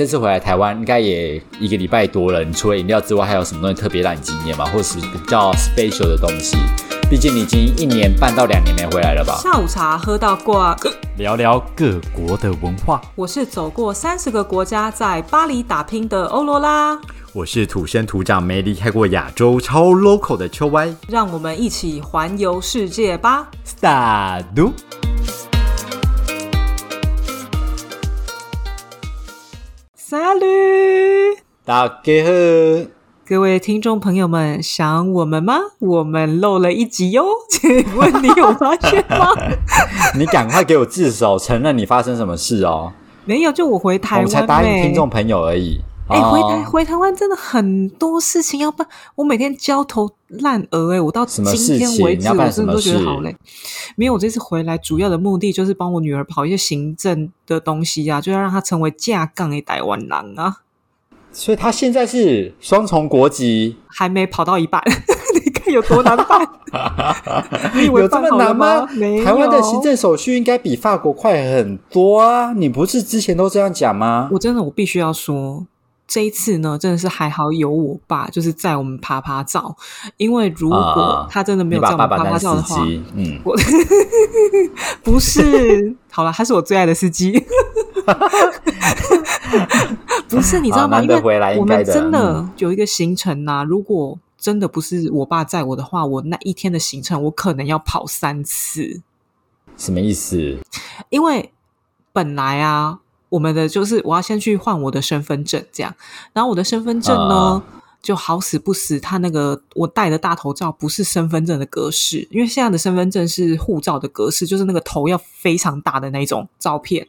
这次回来台湾应该也一个礼拜多了，你除了饮料之外，还有什么东西特别让你惊艳吗？或是比较 special 的东西？毕竟你已经一年半到两年没回来了吧？下午茶喝到挂，聊聊各国的文化。我是走过三十个国家，在巴黎打拼的欧罗拉。我是土生土长没离开过亚洲、超 local 的秋歪。让我们一起环游世界吧！Start。Salut，大家好。各位听众朋友们，想我们吗？我们漏了一集哟，请 问你有发现吗？你赶快给我自首，承认你发生什么事哦！没有，就我回台湾，我才答应听众朋友而已。哎，回台回台湾真的很多事情要办，我每天焦头烂额。哎，我到今天为止，我真的都觉得好累。没有，我这次回来主要的目的就是帮我女儿跑一些行政的东西啊，就要让她成为架杠的台湾人啊。所以她现在是双重国籍，还没跑到一半，你看有多难办？你以为这么难吗？台湾的行政手续应该比法国快很多啊！你不是之前都这样讲吗？我真的，我必须要说，这一次呢，真的是还好有我爸，就是在我们爬爬照，因为如果他真的没有在我们爬爬照的话，嗯，我不是，好了，他是我最爱的司机。不是，你知道吗？因为我们真的有一个行程呐。如果真的不是我爸载我的话，我那一天的行程我可能要跑三次。什么意思？因为本来啊，我们的就是我要先去换我的身份证，这样。然后我的身份证呢？就好死不死，他那个我戴的大头照不是身份证的格式，因为现在的身份证是护照的格式，就是那个头要非常大的那种照片。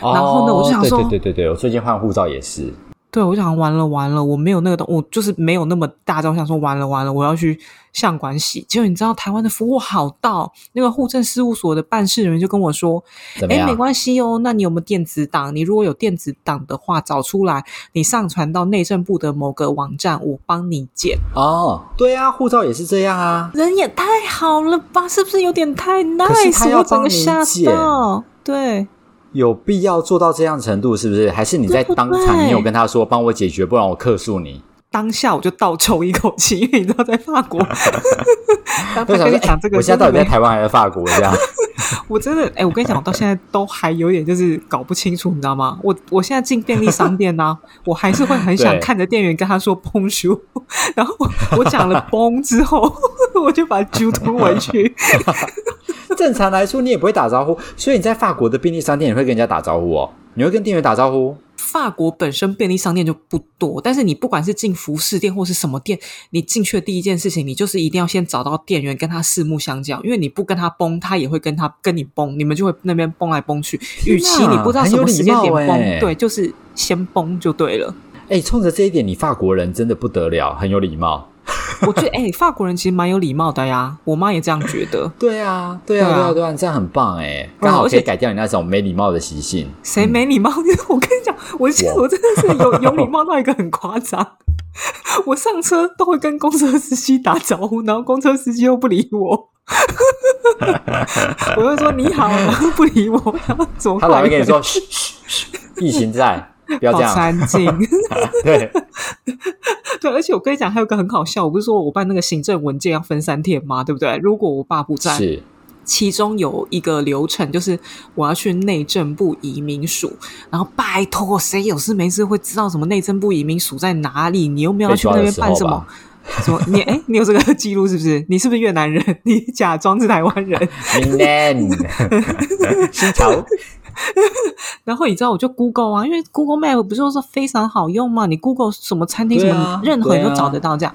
然后呢，我就想说，对对对对，我最近换护照也是。对，我想完了完了，我没有那个东，我就是没有那么大招，想说完了完了，我要去相馆洗。结果你知道台湾的服务好到，那个户政事务所的办事人员就跟我说：“哎，没关系哦，那你有没有电子档？你如果有电子档的话，找出来，你上传到内政部的某个网站，我帮你剪。”哦，对啊，护照也是这样啊，人也太好了吧？是不是有点太 nice？我整个吓到，对。有必要做到这样程度，是不是？还是你在当场你有跟他说帮我解决，不然我克诉你？当下我就倒抽一口气，因为你知道在法国。我跟你讲这个，我现在到底在台湾还是法国？这样，我真的哎，我跟你讲，我到现在都还有点就是搞不清楚，你知道吗？我我现在进便利商店呢，我还是会很想看着店员跟他说“崩叔”，然后我讲了“崩”之后，我就把猪吞回去。正常来说，你也不会打招呼，所以你在法国的便利商店，也会跟人家打招呼哦。你会跟店员打招呼。法国本身便利商店就不多，但是你不管是进服饰店或是什么店，你进去的第一件事情，你就是一定要先找到店员，跟他四目相交，因为你不跟他崩，他也会跟他跟你崩，你们就会那边崩来崩去。与其你不知道什么时间点崩，对，就是先崩就对了。哎，冲着这一点，你法国人真的不得了，很有礼貌。我觉得，哎，法国人其实蛮有礼貌的呀。我妈也这样觉得。对啊，对啊，对啊，对啊，这样很棒哎，刚好可以改掉你那种没礼貌的习性。谁没礼貌？我跟你讲，我我真的是有有礼貌到一个很夸张。我上车都会跟公车司机打招呼，然后公车司机又不理我。我就说你好，然后不理我，然后走。他老会跟你说，嘘嘘嘘，疫情在。不要这样，安静。对 对，而且我跟你讲，还有个很好笑，我不是说我办那个行政文件要分三天吗？对不对？如果我爸不在，是其中有一个流程，就是我要去内政部移民署，然后拜托，谁有事没事会知道什么内政部移民署在哪里？你又没有去那边办什么？什么？你哎，你有这个 记录是不是？你是不是越南人？你假装是台湾人？越南，新潮。然后你知道，我就 Google 啊，因为 Google Map 不是说非常好用吗？你 Google 什么餐厅什么，任何人都找得到这样。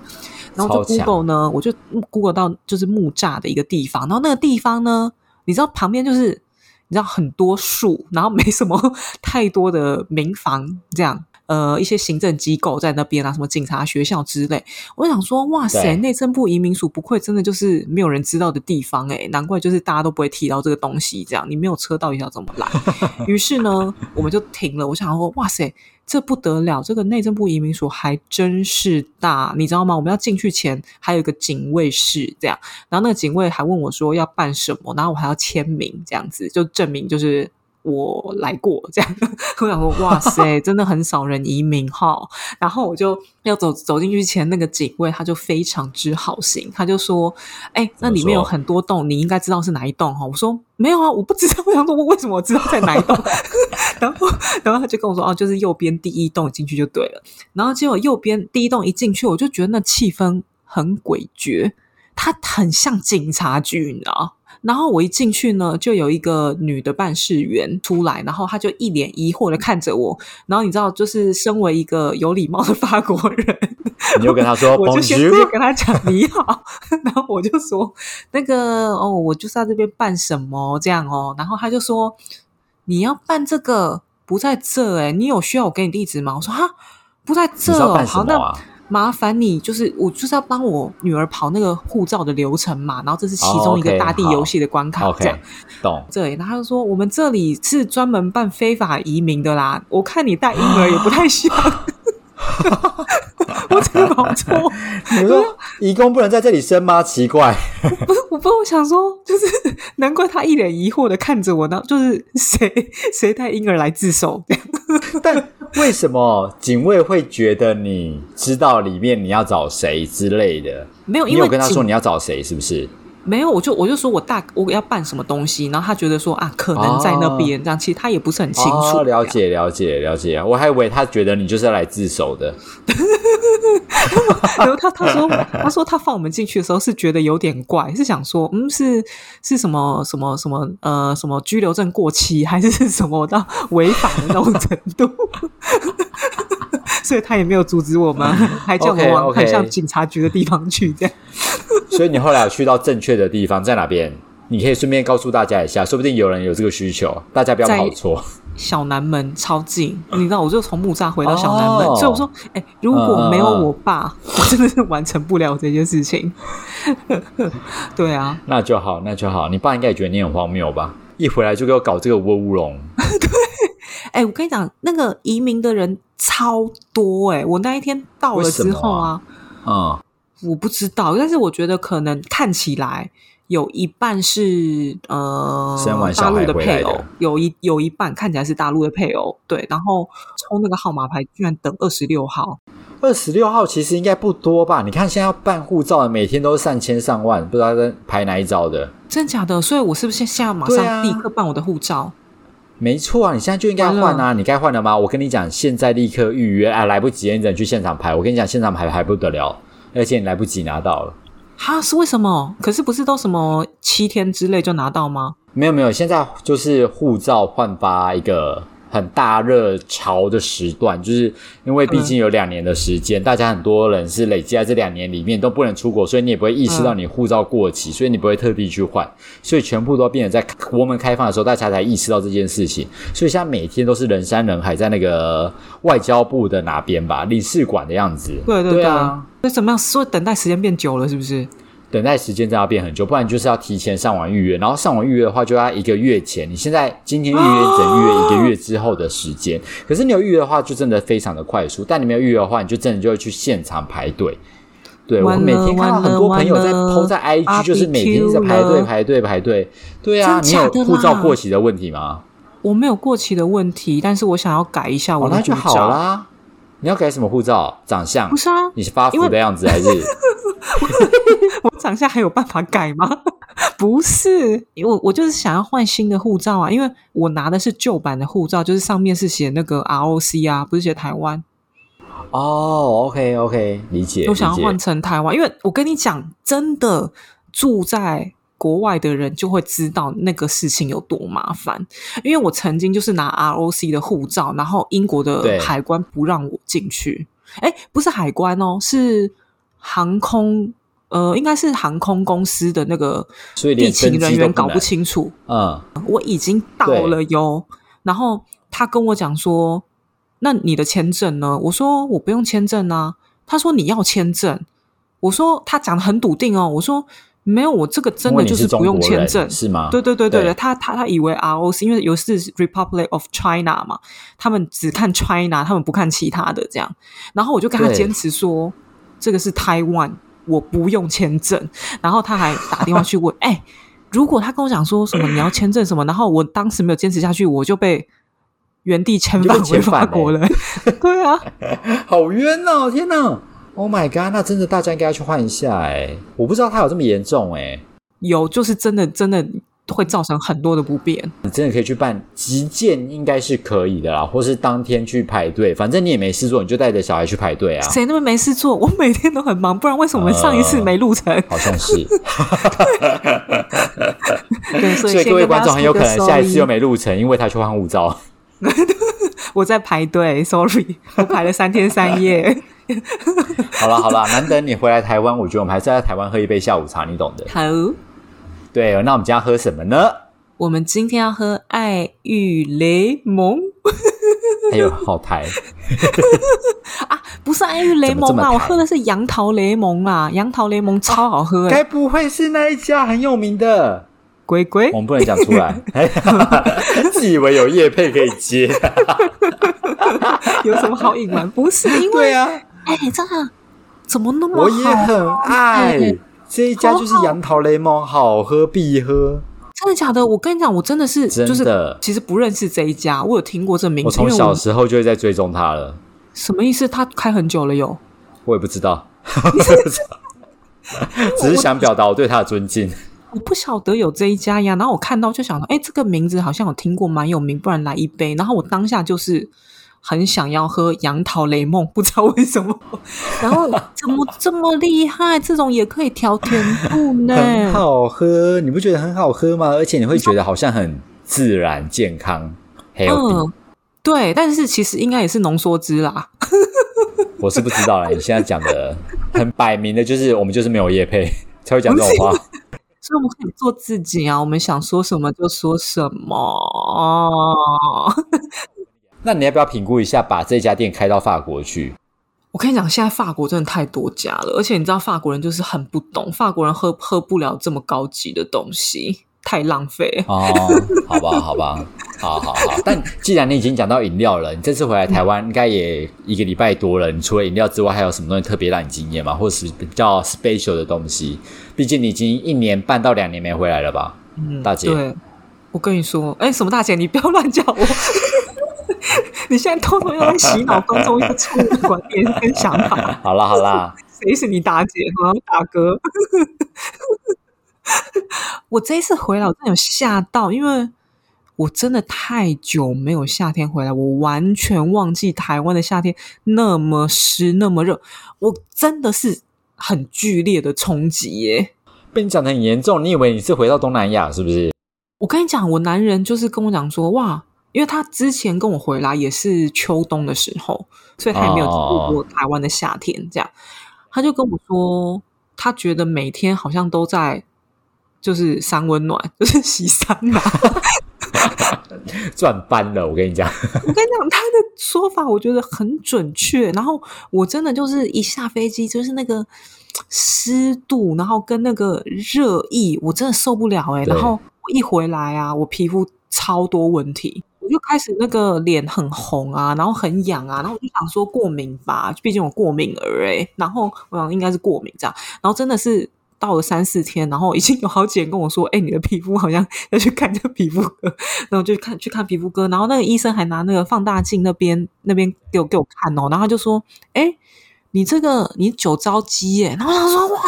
然后就 Google 呢，我就 Google 到就是木栅的一个地方。然后那个地方呢，你知道旁边就是你知道很多树，然后没什么太多的民房这样。呃，一些行政机构在那边啊，什么警察学校之类。我想说，哇塞，内政部移民署不愧真的就是没有人知道的地方哎，难怪就是大家都不会提到这个东西。这样，你没有车到底要怎么来？于是呢，我们就停了。我想说，哇塞，这不得了，这个内政部移民署还真是大，你知道吗？我们要进去前还有一个警卫室，这样，然后那个警卫还问我说要办什么，然后我还要签名，这样子就证明就是。我来过这样。我想说，哇塞，真的很少人移民哈。然后我就要走走进去前，那个警卫他就非常之好心，他就说：“哎，那里面有很多栋，你应该知道是哪一栋哈。”我说：“没有啊，我不知道。”我想说，我为什么我知道在哪一栋？然后，然后他就跟我说：“哦，就是右边第一栋进去就对了。”然后结果右边第一栋一进去，我就觉得那气氛很诡谲，它很像警察局，你知道。然后我一进去呢，就有一个女的办事员出来，然后她就一脸疑惑的看着我。然后你知道，就是身为一个有礼貌的法国人，你就跟她说，我就先直接跟她讲你好。然后我就说，那个哦，我就是在这边办什么这样哦。然后她就说，你要办这个不在这哎，你有需要我给你地址吗？我说哈，不在这哦，好那。麻烦你，就是我就是要帮我女儿跑那个护照的流程嘛，然后这是其中一个大地游戏的关卡，这样懂？对，然后他就说我们这里是专门办非法移民的啦，我看你带婴儿也不太像。我真的搞错，你说义工不能在这里生吗？奇怪，不是，我不，我想说，就是难怪他一脸疑惑的看着我呢，就是 谁谁带婴儿来自首？但为什么警卫会觉得你知道里面你要找谁之类的？没有，你有跟他说你要找谁，是不是？没有，我就我就说我大我要办什么东西，然后他觉得说啊，可能在那边这样，其实他也不是很清楚。了解了解了解，我还以为他觉得你就是要来自首的。然后他他说他说他放我们进去的时候是觉得有点怪，是想说嗯是是什么什么什么呃什么拘留证过期还是什么到违法的那种程度。所以他也没有阻止我们，还叫我们往很像警察局的地方去。这样，所以你后来有去到正确的地方在哪边？你可以顺便告诉大家一下，说不定有人有这个需求，大家不要跑错。小南门超近，你知道，我就从木栅回到小南门，所以我说，哎，如果没有我爸，我真的是完成不了这件事情。对啊，那就好，那就好。你爸应该也觉得你很荒谬吧？一回来就给我搞这个乌龙。对，哎，我跟你讲，那个移民的人。超多哎！我那一天到了之后啊，嗯，我不知道，但是我觉得可能看起来有一半是呃大陆的配偶，有一有一半看起来是大陆的配偶，对。然后抽那个号码牌，居然等二十六号。二十六号其实应该不多吧？你看现在要办护照的，每天都是上千上万，不知道在排哪一招的。真假的？所以我是不是现在马上立刻办我的护照？没错啊，你现在就应该换啊！你该换了吗？我跟你讲，现在立刻预约啊！来不及，你只能去现场排。我跟你讲，现场排还不得了，而且你来不及拿到了。哈，是为什么？可是不是都什么七天之内就拿到吗？没有没有，现在就是护照换发一个。很大热潮的时段，就是因为毕竟有两年的时间，大家很多人是累积在这两年里面都不能出国，所以你也不会意识到你护照过期，所以你不会特地去换，所以全部都变得在国门开放的时候，大家才意识到这件事情。所以现在每天都是人山人海，在那个外交部的哪边吧，领事馆的样子。对对对啊，那怎么样？所以等待时间变久了，是不是？等待时间真的要变很久，不然就是要提前上网预约，然后上网预约的话就要一个月前。你现在今天预约，只能预约一个月之后的时间。可是你有预约的话，就真的非常的快速；但你没有预约的话，你就真的就会去现场排队。对我每天看到很多朋友在 PO 在 IG，就是每天在排队排队排队。对啊，你有护照过期的问题吗？我没有过期的问题，但是我想要改一下我的护照。那就好啦。你要改什么护照？长相？不是啊，你是发福的样子还是？我长相还有办法改吗？不是，因为我就是想要换新的护照啊，因为我拿的是旧版的护照，就是上面是写那个 ROC 啊，不是写台湾。哦，OK OK，理解。我想要换成台湾，因为我跟你讲，真的住在国外的人就会知道那个事情有多麻烦。因为我曾经就是拿 ROC 的护照，然后英国的海关不让我进去。哎，不是海关哦，是。航空，呃，应该是航空公司的那个地勤人员搞不清楚。嗯，我已经到了哟，然后他跟我讲说：“那你的签证呢？”我说：“我不用签证啊。”他说：“你要签证。”我说：“他讲的很笃定哦。”我说：“没有，我这个真的就是不用签证，是吗？”对对对对对，他他他以为 ROC，因为有是 Republic of China 嘛，他们只看 China，他们不看其他的这样。然后我就跟他坚持说。这个是 Taiwan，，我不用签证。然后他还打电话去问：“哎如果他跟我讲说什么你要签证什么，然后我当时没有坚持下去，我就被原地遣返回法国了。对啊，好冤哦！天哪！Oh my god！那真的大家应该要去换一下哎，我不知道他有这么严重哎。有，就是真的真的。会造成很多的不便。你真的可以去办急件，应该是可以的啦，或是当天去排队，反正你也没事做，你就带着小孩去排队啊。谁那么没事做？我每天都很忙，不然为什么上一次没录成？好像是。对，所以各位观众很有可能下一次又没录成，因为他去换护照。我在排队，sorry，我排了三天三夜。好了好了，难得你回来台湾，我觉得我们还是在台湾喝一杯下午茶，你懂的。好。对，那我们今天要喝什么呢？我们今天要喝爱玉雷蒙，还有好台 啊，不是爱玉雷蒙啊，我喝的是杨桃雷蒙啊，杨桃雷蒙超好喝，该不会是那一家很有名的龟龟？我们不能讲出来，自以为有叶配可以接，有什么好隐瞒？不是因为啊，哎，真的怎么那么我也很爱。这一家就是杨桃雷蒙，好喝必喝。真的假的？我跟你讲，我真的是，就是其实不认识这一家，我有听过这名字。我从小时候就会在追踪他了。什么意思？他开很久了哟。我也不知道，只是想表达我对他的尊敬。我不晓得有这一家呀，然后我看到就想到，哎，这个名字好像有听过，蛮有名，不然来一杯。然后我当下就是。很想要喝杨桃雷梦，不知道为什么。然后怎么这么厉害？这种也可以调甜度呢？很好喝，你不觉得很好喝吗？而且你会觉得好像很自然、健康。嗯，对，但是其实应该也是浓缩汁啦。我是不知道啦。你现在讲的很摆明的，就是我们就是没有叶配才会讲这种话。所以我们可以做自己啊，我们想说什么就说什么。那你要不要评估一下，把这家店开到法国去？我跟你讲，现在法国真的太多家了，而且你知道法国人就是很不懂，法国人喝喝不了这么高级的东西，太浪费哦。好吧，好吧，好好好。但既然你已经讲到饮料了，你这次回来台湾应该也一个礼拜多了，你除了饮料之外，还有什么东西特别让你惊艳吗？或是比较 special 的东西？毕竟你已经一年半到两年没回来了吧？嗯，大姐。对，我跟你说，哎，什么大姐？你不要乱叫我。你现在偷偷又在洗脑观众一个错误的观念跟想法。好啦好啦，谁是你大姐和大哥？我这一次回来，我真的有吓到，因为我真的太久没有夏天回来，我完全忘记台湾的夏天那么湿那么热，我真的是很剧烈的冲击耶！被你讲的很严重，你以为你是回到东南亚是不是？我跟你讲，我男人就是跟我讲说，哇。因为他之前跟我回来也是秋冬的时候，所以他也没有经历过台湾的夏天。这样，他就跟我说，他觉得每天好像都在就是三温暖，就是洗桑拿，赚翻了。我跟你讲，我跟你讲，他的说法我觉得很准确。然后我真的就是一下飞机，就是那个湿度，然后跟那个热意，我真的受不了哎。然后我一回来啊，我皮肤超多问题。我就开始那个脸很红啊，然后很痒啊，然后我就想说过敏吧，毕竟我过敏儿哎，然后我想应该是过敏这样，然后真的是到了三四天，然后已经有好几人跟我说，哎，你的皮肤好像 要去看这个皮肤科，然后就看去看皮肤科，然后那个医生还拿那个放大镜那边那边给我给我看哦，然后他就说，哎，你这个你酒糟肌耶，然后他说哇。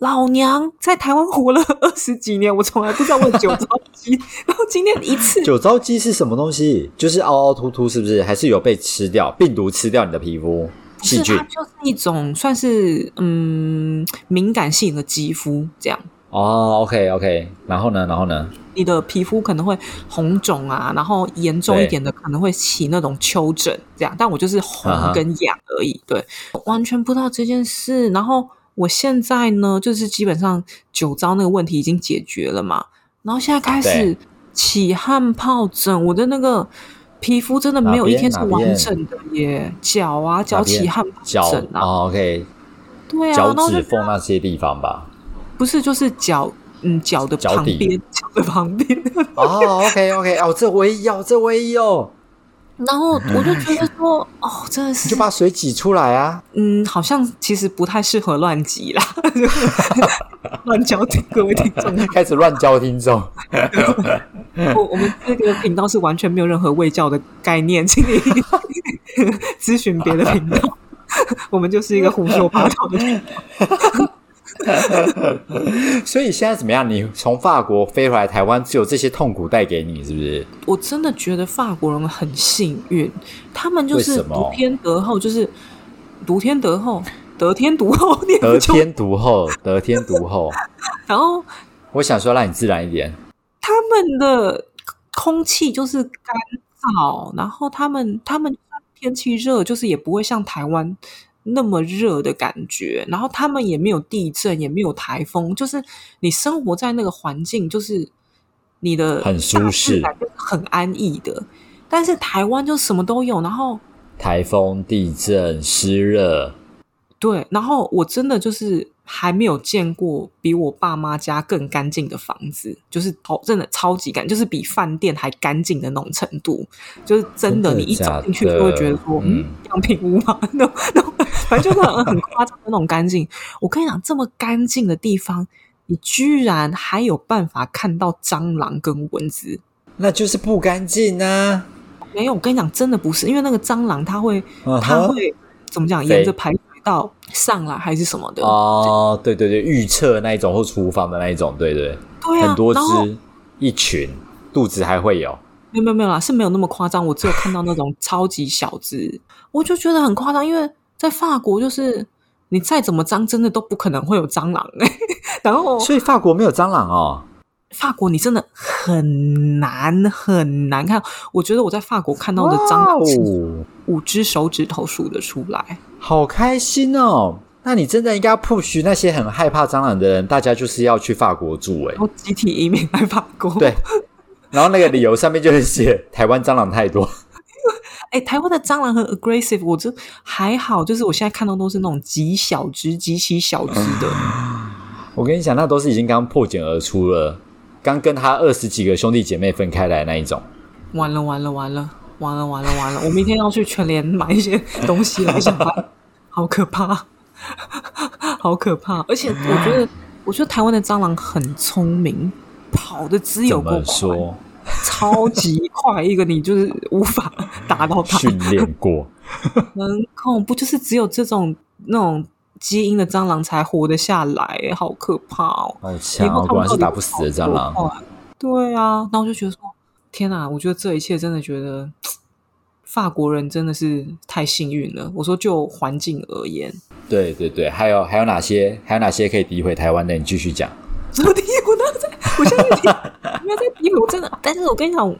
老娘在台湾活了 二十几年，我从来不知道问酒糟鸡，然后今天一次。酒糟鸡是什么东西？就是凹凹凸凸，是不是？还是有被吃掉病毒吃掉你的皮肤细菌？就是一种算是嗯敏感性的肌肤这样。哦，OK OK，然后呢？然后呢？你的皮肤可能会红肿啊，然后严重一点的可能会起那种丘疹这样。但我就是红跟痒而已，对，完全不知道这件事，然后。我现在呢，就是基本上酒糟那个问题已经解决了嘛，然后现在开始起汗疱疹，我的那个皮肤真的没有一天是完整的耶，脚啊脚起汗疱疹啊，OK，对啊，脚趾缝那些地方吧，不是就是脚，嗯，脚的旁边，脚的旁边，哦，OK OK，哦，这我也有，这我也有。然后我就觉得说，哦，真的是，就把水挤出来啊。嗯，好像其实不太适合乱挤啦，乱教听各位听众，开始乱教听众。我我们这个频道是完全没有任何卫教的概念，请你 咨询别的频道。我们就是一个胡说八道的频道。所以现在怎么样？你从法国飞回来台湾，只有这些痛苦带给你，是不是？我真的觉得法国人很幸运，他们就是独天得厚，就是独天得厚，得天独厚，得天独厚，得天独厚。然后我想说，让你自然一点。他们的空气就是干燥，然后他们他们天气热，就是也不会像台湾。那么热的感觉，然后他们也没有地震，也没有台风，就是你生活在那个环境，就是你的很舒适，很安逸的。但是台湾就什么都有，然后台风、地震、湿热，对，然后我真的就是。还没有见过比我爸妈家更干净的房子，就是超真的超级干，就是比饭店还干净的那种程度，就是真的，你一走进去就会觉得说，嗯，样品屋嘛，那那反正就是很很夸张的那种干净。我跟你讲，这么干净的地方，你居然还有办法看到蟑螂跟蚊子，那就是不干净啊！没有，我跟你讲，真的不是，因为那个蟑螂它会，它会怎么讲，沿着排。到上来还是什么的。哦，对对对，预测那一种或厨房的那一种，对对，对很多只一群，肚子还会有，没有没有没有啦，是没有那么夸张，我只有看到那种超级小只，我就觉得很夸张，因为在法国就是你再怎么脏，真的都不可能会有蟑螂。哎，然后所以法国没有蟑螂哦。法国，你真的很难很难看。我觉得我在法国看到的蟑螂，五只手指头数得出来。好开心哦！那你真的应该 push 那些很害怕蟑螂的人，大家就是要去法国住哎，集体移民来法国。对，然后那个理由上面就是写 台湾蟑螂太多。哎，台湾的蟑螂很 aggressive，我这还好，就是我现在看到都是那种极小只、极其小只的。我跟你讲，那都是已经刚破茧而出了。刚跟他二十几个兄弟姐妹分开来那一种，完了完了完了完了完了完了！我明天要去全联买一些东西来上班，好可怕，好可怕！而且我觉得，我觉得台湾的蟑螂很聪明，跑的只有够快，超级快，一个你就是无法打到它。训练过，很恐怖，就是只有这种那种。基因的蟑螂才活得下来，好可怕哦！好强，果然是打不死的蟑螂。对啊，那我就觉得说，天哪！我觉得这一切真的觉得法国人真的是太幸运了。我说就环境而言，对对对，还有还有哪些还有哪些可以诋毁台湾的？你继续讲。什么诋毁？我都在，我现在在诋毁，我真的。但是我跟你讲。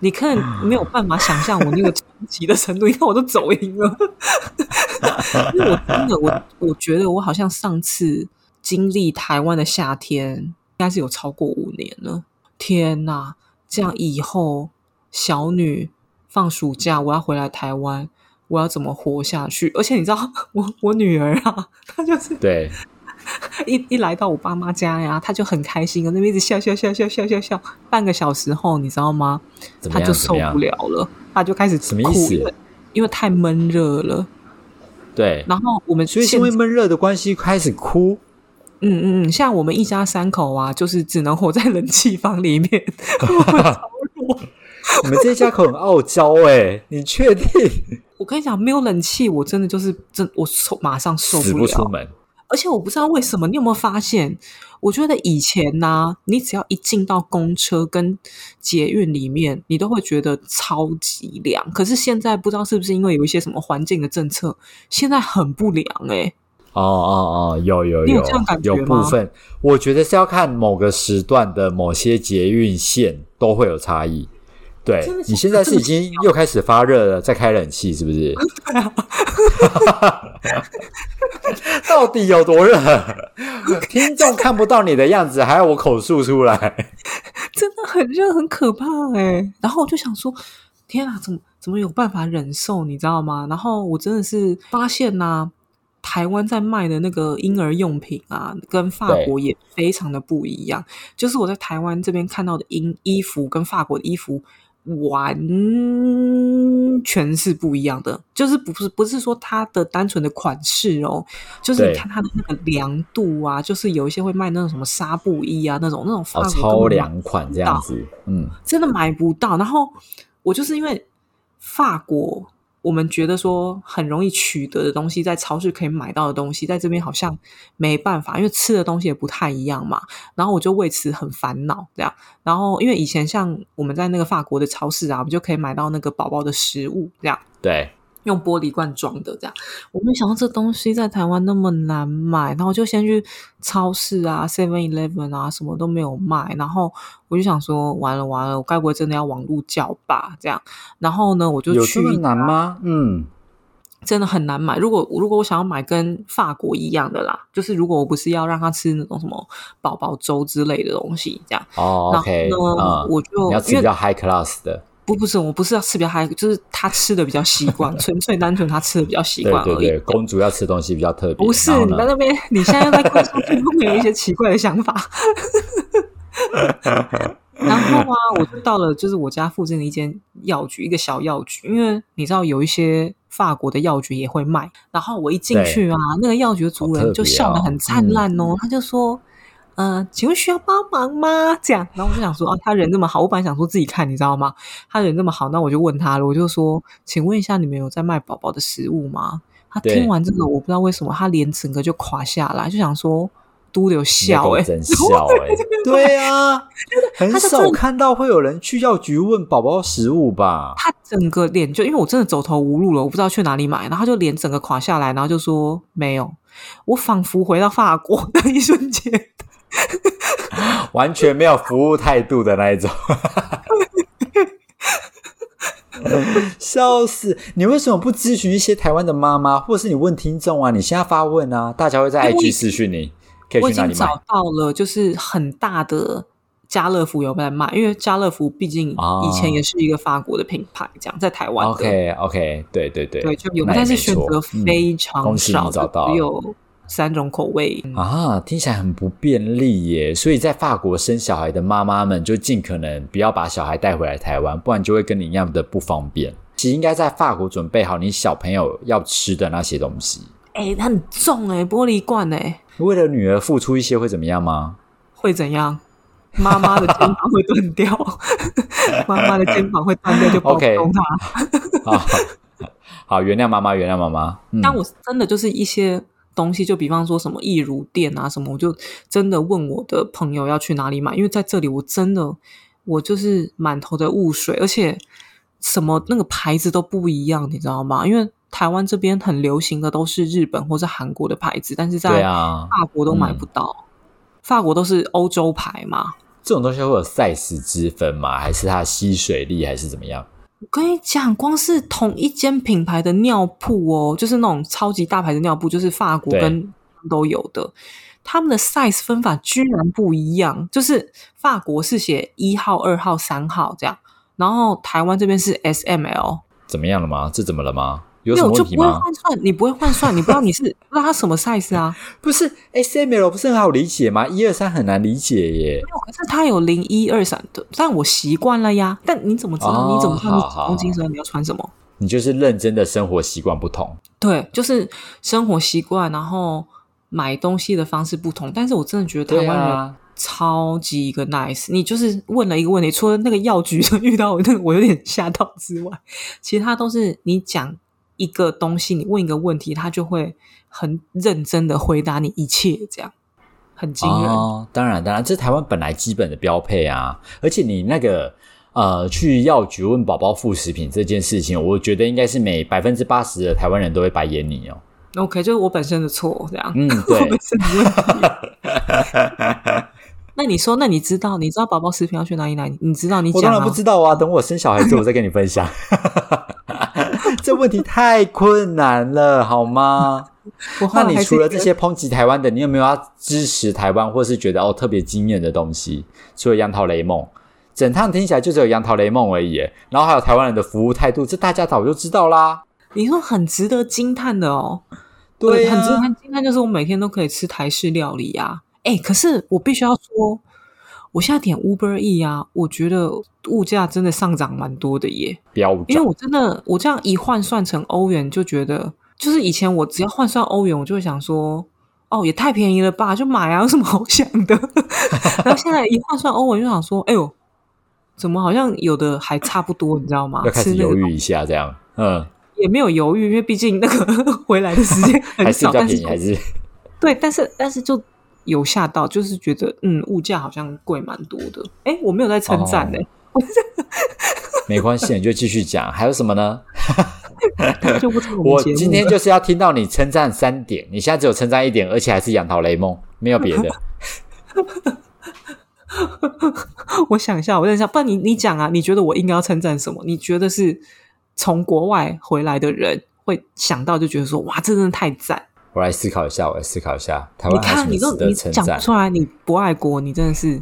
你看没有办法想象我那个冲击的程度，你看我都走音了。因为我真的，我我觉得我好像上次经历台湾的夏天，应该是有超过五年了。天哪，这样以后小女放暑假，我要回来台湾，我要怎么活下去？而且你知道，我我女儿啊，她就是对。一一来到我爸妈家呀，他就很开心，那边一直笑笑笑笑笑笑笑。半个小时后，你知道吗？他就受不了了，他就开始什么意思？因为太闷热了。对。然后我们所以因为闷热的关系开始哭。嗯嗯嗯，像我们一家三口啊，就是只能活在冷气房里面。我们这一家口很傲娇哎，你确定？我跟你讲，没有冷气，我真的就是真我受马上受不了，出门。而且我不知道为什么，你有没有发现？我觉得以前呢，你只要一进到公车跟捷运里面，你都会觉得超级凉。可是现在不知道是不是因为有一些什么环境的政策，现在很不凉哎。哦哦哦，有有有这样感觉有部分，我觉得是要看某个时段的某些捷运线都会有差异。对你现在是已经又开始发热了，在开冷气是不是？到底有多热？听众看不到你的样子，还要我口述出来？真的很热，很可怕哎！然后我就想说，天啊，怎么怎么有办法忍受？你知道吗？然后我真的是发现呐，台湾在卖的那个婴儿用品啊，跟法国也非常的不一样。就是我在台湾这边看到的婴衣服，跟法国的衣服。完全是不一样的，就是不是不是说它的单纯的款式哦，就是你看它的那个凉度啊，就是有一些会卖那种什么纱布衣啊，那种那种法国超凉款这样子，嗯，真的买不到。然后我就是因为法国。我们觉得说很容易取得的东西，在超市可以买到的东西，在这边好像没办法，因为吃的东西也不太一样嘛。然后我就为此很烦恼，这样。然后因为以前像我们在那个法国的超市啊，我们就可以买到那个宝宝的食物，这样。对。用玻璃罐装的这样，我没想到这东西在台湾那么难买，然后就先去超市啊，Seven Eleven 啊，什么都没有卖，然后我就想说，完了完了，我该不会真的要网路叫吧？这样，然后呢，我就去。有难吗？嗯，真的很难买。如果如果我想要买跟法国一样的啦，就是如果我不是要让他吃那种什么宝宝粥之类的东西，这样哦，OK，我就你要吃比较 High Class 的。不不是，我不是要吃比较嗨，就是他吃的比较习惯，纯粹单纯他吃的比较习惯而已。公主要吃东西比较特别。不是你在那边，你现在又在公主会不会有一些奇怪的想法？然后啊，我就到了就是我家附近的一间药局，一个小药局，因为你知道有一些法国的药局也会卖。然后我一进去啊，那个药局的主人就笑得很灿烂哦，他就说。嗯，请问需要帮忙吗？这样，然后我就想说，啊，他人这么好，我本来想说自己看，你知道吗？他人这么好，那我就问他了，我就说，请问一下，你们有在卖宝宝的食物吗？他听完这个，我不知道为什么，他脸整个就垮下来，就想说，都有笑哎，真笑 哎，对啊，很少看到会有人去药局问宝宝食物吧？他整个脸就因为我真的走投无路了，我不知道去哪里买，然后就脸整个垮下来，然后就说没有，我仿佛回到法国的一瞬间。完全没有服务态度的那一种，笑死！你为什么不咨询一些台湾的妈妈，或者是你问听众啊？你现在发问啊，大家会在 IG 私讯你，可以去哪里买？找到了，就是很大的家乐福有在卖，因为家乐福毕竟以前也是一个法国的品牌，这样在台湾。OK OK，对对对，对就有，但是选择非常少，找到有。三种口味啊，听起来很不便利耶。所以在法国生小孩的妈妈们就尽可能不要把小孩带回来台湾，不然就会跟你一样的不方便。其实应该在法国准备好你小朋友要吃的那些东西。哎，很重哎，玻璃罐哎。为了女儿付出一些会怎么样吗？会怎样？妈妈的肩膀会断掉，妈妈的肩膀会断掉就抱动他。好，好，原谅妈妈，原谅妈妈。但我真的就是一些。东西就比方说什么易如店啊什么，我就真的问我的朋友要去哪里买，因为在这里我真的我就是满头的雾水，而且什么那个牌子都不一样，你知道吗？因为台湾这边很流行的都是日本或者韩国的牌子，但是在法国都买不到，法国都是欧洲牌嘛。这种东西会有 size 之分吗？还是它吸水力，还是怎么样？我跟你讲，光是同一间品牌的尿布哦，就是那种超级大牌的尿布，就是法国跟都有的，他们的 size 分法居然不一样。就是法国是写一号、二号、三号这样，然后台湾这边是 S M L，怎么样了吗？这怎么了吗？有什么问题吗？换算，你不会换算，你不知道你是不知道它什么 size 啊？不是 S M L 不是很好理解吗？一二三很难理解耶。没有，可是它有零一二三的，但我习惯了呀。但你怎么知道？你怎么知道你几公斤时候你要穿什么？你就是认真的生活习惯不同。对，就是生活习惯，然后买东西的方式不同。但是我真的觉得台湾人超级一个 nice。你就是问了一个问题，除了那个药局遇到我那个 我有点吓到之外，其他都是你讲。一个东西，你问一个问题，他就会很认真的回答你一切，这样很惊人。当然，当然，这是台湾本来基本的标配啊。而且你那个呃，去药局问宝宝副食品这件事情，我觉得应该是每百分之八十的台湾人都会白眼你哦。OK，就是我本身的错，这样。嗯，对。那你说，那你知道，你知道宝宝食品要去哪里买？你知道？你我当然不知道啊。等我生小孩之后，我再跟你分享。这问题太困难了，好吗？那你除了这些抨击台湾的，你有没有要支持台湾，或是觉得哦特别惊艳的东西？除了杨桃雷梦，整趟听起来就只有杨桃雷梦而已。然后还有台湾人的服务态度，这大家早就知道啦。你说很值得惊叹的哦，对，很值得惊叹，就是我每天都可以吃台式料理呀。哎，可是我必须要说，我现在点 Uber E 啊，我觉得物价真的上涨蛮多的耶。因为我真的我这样一换算成欧元，就觉得就是以前我只要换算欧元，我就会想说，哦，也太便宜了吧，就买啊，有什么好想的？然后现在一换算欧元，就想说，哎呦，怎么好像有的还差不多，你知道吗？要开始犹豫一下，这样，嗯，也没有犹豫，因为毕竟那个 回来的时间还是比较便宜，还是对，但是但是就。有吓到，就是觉得嗯，物价好像贵蛮多的。哎，我没有在称赞呢，没关系，你就继续讲。还有什么呢？我今天就是要听到你称赞三点，你现在只有称赞一点，而且还是杨桃雷梦，没有别的。我想一下，我在想，不然你你讲啊？你觉得我应该要称赞什么？你觉得是从国外回来的人会想到就觉得说，哇，这真的太赞。我来思考一下，我来思考一下。台湾，你看，你都你讲不出来，你不爱国，你真的是，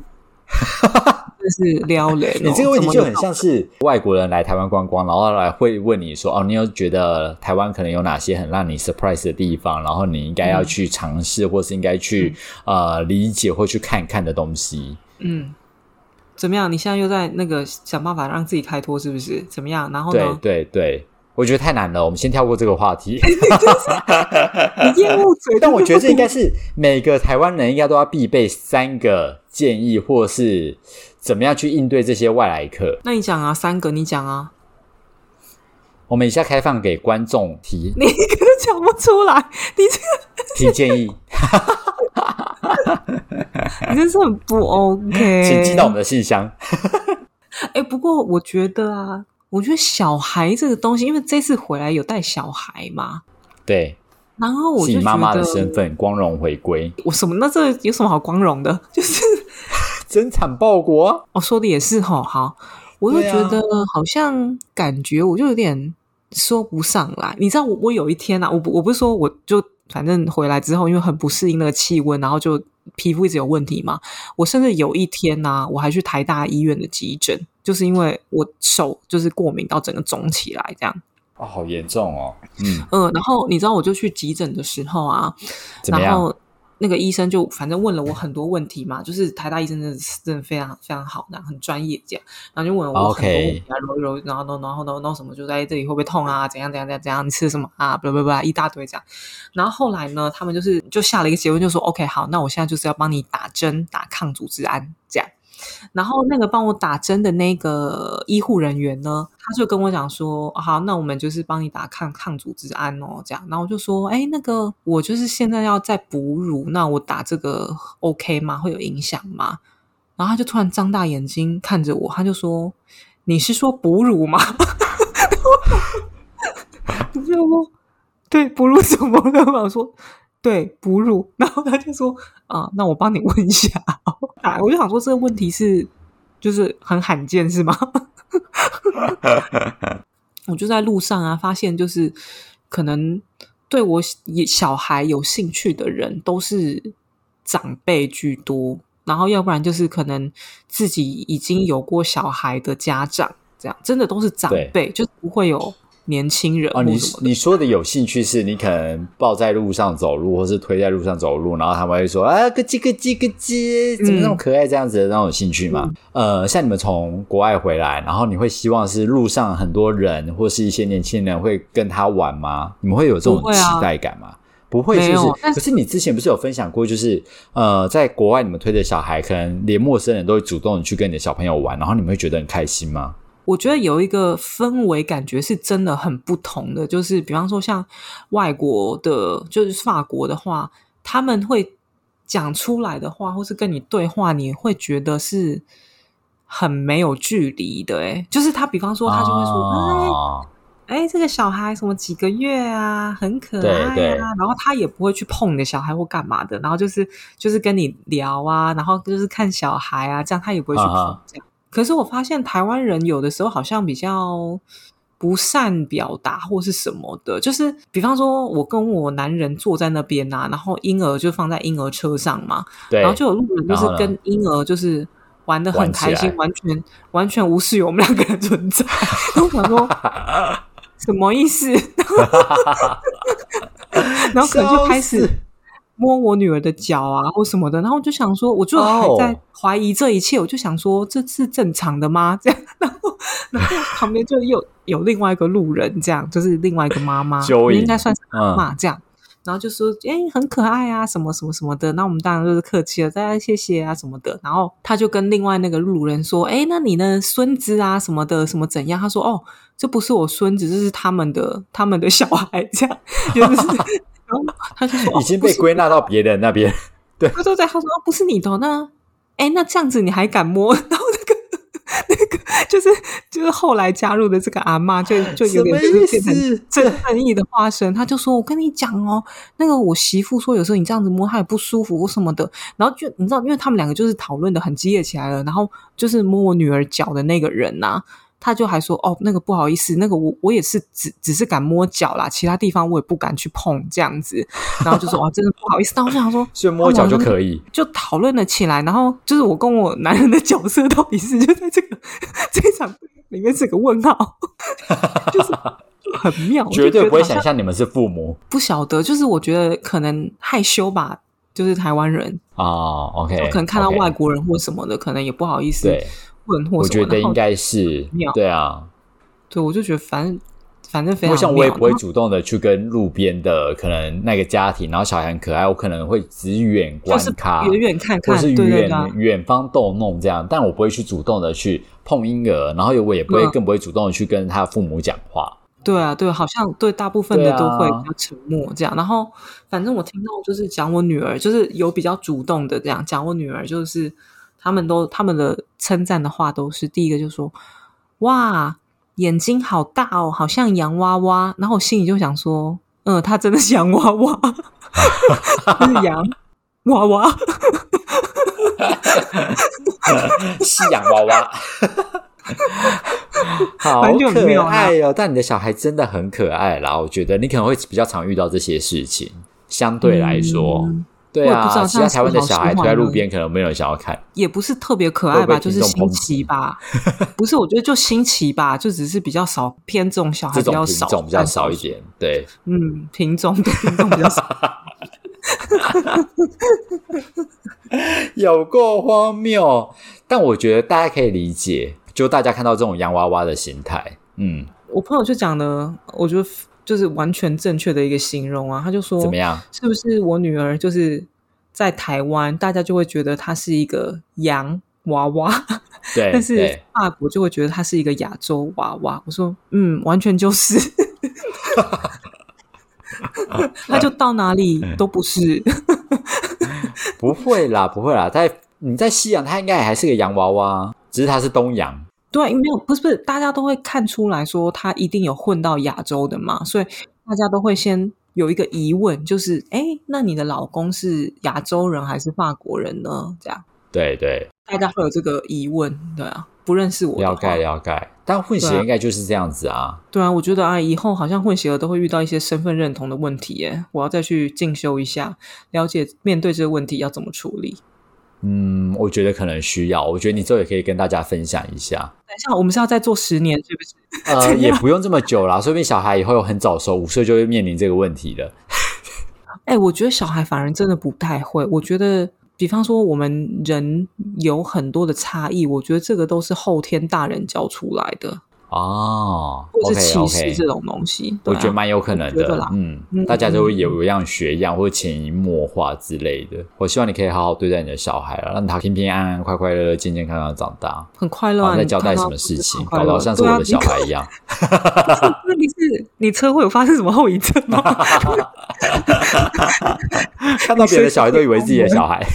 真的是撩人。你这个问题就很像是外国人来台湾观光，然后来会问你说：“哦，你有觉得台湾可能有哪些很让你 surprise 的地方？然后你应该要去尝试，或是应该去呃理解或去看看的东西。”嗯，怎么样？你现在又在那个想办法让自己开脱，是不是？怎么样？然后呢？对对对。我觉得太难了，我们先跳过这个话题。你厌恶嘴，但我觉得这应该是每个台湾人应该都要必备三个建议，或是怎么样去应对这些外来客。那你讲啊，三个你讲啊。我们一下开放给观众提，你可能讲不出来，你这个 提建议，你真是很不 OK，请寄到我们的信箱。哎，不过我觉得啊。我觉得小孩这个东西，因为这次回来有带小孩嘛，对，然后我就以妈妈的身份光荣回归。我什么？那这有什么好光荣的？就是 真惨报国。我说的也是哈，好，我就觉得好像感觉我就有点说不上来。你知道，我我有一天啊，我我不是说我就反正回来之后，因为很不适应那个气温，然后就皮肤一直有问题嘛。我甚至有一天呢，我还去台大医院的急诊。就是因为我手就是过敏到整个肿起来这样哦，好严重哦，嗯嗯，然后你知道我就去急诊的时候啊，然后那个医生就反正问了我很多问题嘛，就是台大医生真的真的非常非常好的，很专业这样，然后就问了我很多问题啊，揉一揉，然后然后然后然后什么就在这里会不会痛啊？怎样怎样怎样怎样？你吃什么啊？不不不，一大堆这样。然后后来呢，他们就是就下了一个结论，就说 OK 好，那我现在就是要帮你打针打抗组织胺这样。然后那个帮我打针的那个医护人员呢，他就跟我讲说：“好，那我们就是帮你打抗抗组织胺哦，这样。”然后我就说：“哎，那个我就是现在要再哺乳，那我打这个 OK 吗？会有影响吗？”然后他就突然张大眼睛看着我，他就说：“你是说哺乳吗？”你知道吗？对，哺乳怎么了？我说。对哺乳，然后他就说啊，那我帮你问一下 啊，我就想说这个问题是就是很罕见是吗？我就在路上啊，发现就是可能对我小孩有兴趣的人都是长辈居多，然后要不然就是可能自己已经有过小孩的家长，这样真的都是长辈，就不会有。年轻人哦，你你说的有兴趣是你可能抱在路上走路，或是推在路上走路，然后他们会说啊咯叽咯叽咯叽，怎么那么可爱这样子的那种兴趣嘛？呃，像你们从国外回来，然后你会希望是路上很多人或是一些年轻人会跟他玩吗？你们会有这种期待感吗？不会，是不是？可是你之前不是有分享过，就是呃，在国外你们推的小孩，可能连陌生人都会主动去跟你的小朋友玩，然后你们会觉得很开心吗？我觉得有一个氛围感觉是真的很不同的，就是比方说像外国的，就是法国的话，他们会讲出来的话，或是跟你对话，你会觉得是很没有距离的。哎，就是他，比方说他就会说：“哎，哎，这个小孩什么几个月啊，很可爱啊。”然后他也不会去碰你的小孩或干嘛的，然后就是就是跟你聊啊，然后就是看小孩啊，这样他也不会去碰这样。可是我发现台湾人有的时候好像比较不善表达或是什么的，就是比方说我跟我男人坐在那边呐，然后婴儿就放在婴儿车上嘛，然后就有路人就是跟婴儿就是玩的很开心，完全完全无视于我们两个人存在。我想说什么意思？然后可能就开始摸我女儿的脚啊或什么的，然后我就想说，我就还在怀疑这一切，我就想说这是正常的吗？这样，然后然后旁边就又有另外一个路人，这样就是另外一个妈妈，应该算是妈妈这样。然后就说：“哎，很可爱啊，什么什么什么的。”那我们当然就是客气了，大家谢谢啊什么的。然后他就跟另外那个路人说：“哎，那你的孙子啊什么的，什么怎样？”他说：“哦，这不是我孙子，这是他们的他们的小孩。”这样就是，然后他就说：“已经被归纳到别人那边。”对，对对对，他说：“不是你的那，哎，那这样子你还敢摸？”然后那个。那个就是就是后来加入的这个阿妈，就就有点就是变成正正义的化身。他就说：“我跟你讲哦，那个我媳妇说，有时候你这样子摸她也不舒服或什么的。”然后就你知道，因为他们两个就是讨论的很激烈起来了。然后就是摸我女儿脚的那个人呐。他就还说哦，那个不好意思，那个我我也是只只是敢摸脚啦，其他地方我也不敢去碰这样子。然后就说哦，真的不好意思。但我想说，所以摸脚就可以，就讨论了起来。然后就是我跟我男人的角色到底是就在这个 这场里面是个问号，就是很妙，绝对不会想象你们是父母。不晓得，就是我觉得可能害羞吧，就是台湾人啊，OK，可能看到外国人或什么的，可能也不好意思。对。我觉得应该是对啊，对，我就觉得反正反正非常像我也不会主动的去跟路边的可能那个家庭，然后小孩很可爱，我可能会只远观看，远远看看，或是远远方逗弄这样，但我不会去主动的去碰婴儿，然后我也不会更不会主动的去跟他父母讲话。对啊，对，好像对大部分的都会比较沉默这样。然后反正我听到就是讲我女儿，就是有比较主动的这样讲我女儿，就是。他们都他们的称赞的话都是第一个就说哇眼睛好大哦，好像洋娃娃。然后我心里就想说，嗯，他真的是洋娃娃，是洋娃娃，是洋娃娃，好可爱哦！但你的小孩真的很可爱啦，我觉得你可能会比较常遇到这些事情，相对来说。对啊，其他台湾的小孩推在路边，可能没有人想要看，也不是特别可爱吧，就是新奇吧。不是，我觉得就新奇吧，就只是比较少偏这种小孩比较少，种比较少一点。对，嗯，品种的品种比较少，有够荒谬。但我觉得大家可以理解，就大家看到这种洋娃娃的形态，嗯，我朋友就讲的，我觉得。就是完全正确的一个形容啊！他就说：“怎么样？是不是我女儿就是在台湾，大家就会觉得她是一个洋娃娃？对，但是法国就会觉得她是一个亚洲娃娃。”我说：“嗯，完全就是，他就到哪里都不是。不会啦，不会啦，在你在西洋，他应该还是个洋娃娃，只是他是东洋。”对，没有，不是不是，大家都会看出来说他一定有混到亚洲的嘛，所以大家都会先有一个疑问，就是，哎，那你的老公是亚洲人还是法国人呢？这样，对对，大家会有这个疑问，对啊，不认识我，要盖要盖，但混血应该就是这样子啊，对啊，我觉得啊，以后好像混血儿都会遇到一些身份认同的问题，耶，我要再去进修一下，了解面对这个问题要怎么处理。嗯，我觉得可能需要。我觉得你之后也可以跟大家分享一下。等一下，我们是要再做十年，是不是？呃，也不用这么久啦，说不定小孩以后有很早熟，五岁就会面临这个问题了。哎，我觉得小孩反而真的不太会。我觉得，比方说我们人有很多的差异，我觉得这个都是后天大人教出来的。哦，或是歧视这种东西，我觉得蛮有可能的。嗯，大家都会有一样学一样，或者潜移默化之类的。我希望你可以好好对待你的小孩了，让他平平安安、快快乐乐、健健康康长大，很快乐。在交代什么事情，搞到像是我的小孩一样。问题是，你车会有发生什么后遗症吗？看到别的小孩都以为自己的小孩。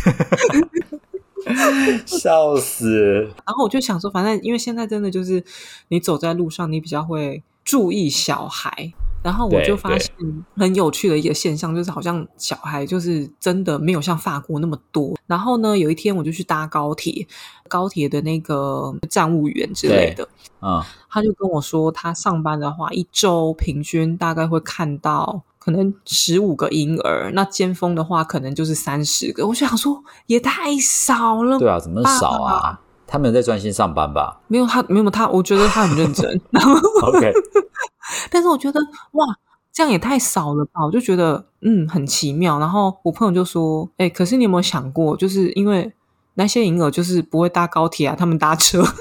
笑死！然后我就想说，反正因为现在真的就是，你走在路上，你比较会注意小孩。然后我就发现很有趣的一个现象，就是好像小孩就是真的没有像法国那么多。然后呢，有一天我就去搭高铁，高铁的那个站务员之类的，嗯，他就跟我说，他上班的话，一周平均大概会看到。可能十五个婴儿，那尖峰的话可能就是三十个。我想说，也太少了。对啊，怎么少啊？他们在专心上班吧？没有他，没有他，我觉得他很认真。OK，但是我觉得哇，这样也太少了吧？我就觉得嗯很奇妙。然后我朋友就说：“哎，可是你有没有想过，就是因为那些婴儿就是不会搭高铁啊，他们搭车。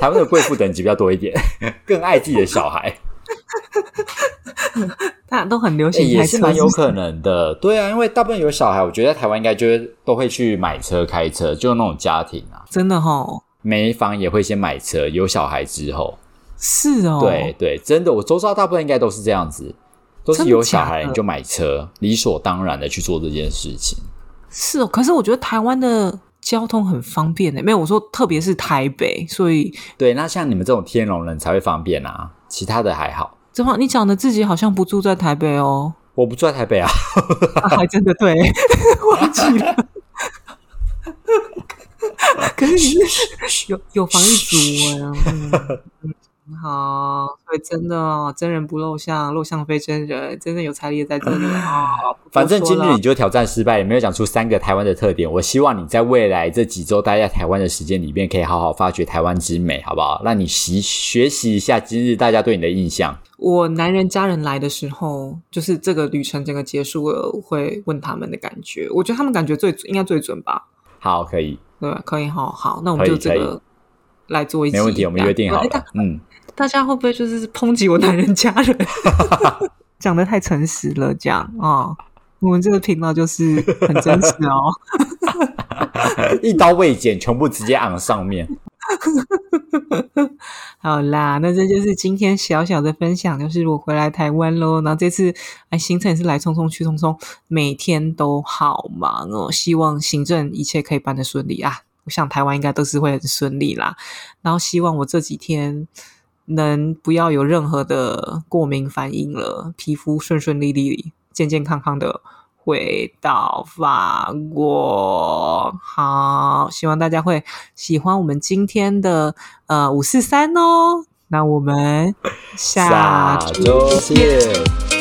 台湾的贵妇等级比较多一点，更爱自己的小孩。大家都很流行，也是蛮有可能的。对啊，因为大部分有小孩，我觉得台湾应该就是都会去买车开车，就那种家庭啊，真的哈，没房也会先买车。有小孩之后，是哦，对对，真的，我周遭大部分应该都是这样子，都是有小孩你就买车，理所当然的去做这件事情。是哦，可是我觉得台湾的交通很方便的，没有我说，特别是台北，所以对，那像你们这种天龙人才会方便啊，其他的还好。怎么？你讲的自己好像不住在台北哦？我不住在台北啊，还真的对，忘记了。可是你有有防疫组呀？好，所以真的哦，真人不露相，露相非真人，真的有财力在这里啊。反正今日你就挑战失败，也没有讲出三个台湾的特点。我希望你在未来这几周待在台湾的时间里面，可以好好发掘台湾之美，好不好？让你习学习一下今日大家对你的印象。我男人家人来的时候，就是这个旅程整个结束了，会问他们的感觉。我觉得他们感觉最应该最准吧。好，可以，对，可以，好好，那我们就这个来做一没问题，我们约定好了，嗯。大家会不会就是抨击我男人家人 讲的太诚实了？这样啊，我们这个频道就是很真实哦，一刀未剪，全部直接按上面。好啦，那这就是今天小小的分享，就是我回来台湾喽。然后这次哎，行程也是来匆匆去匆匆，每天都好忙哦。希望行政一切可以办得顺利啊！我想台湾应该都是会很顺利啦。然后希望我这几天。能不要有任何的过敏反应了，皮肤顺顺利利、健健康康的回到法国。好，希望大家会喜欢我们今天的呃五四三哦。那我们下周见。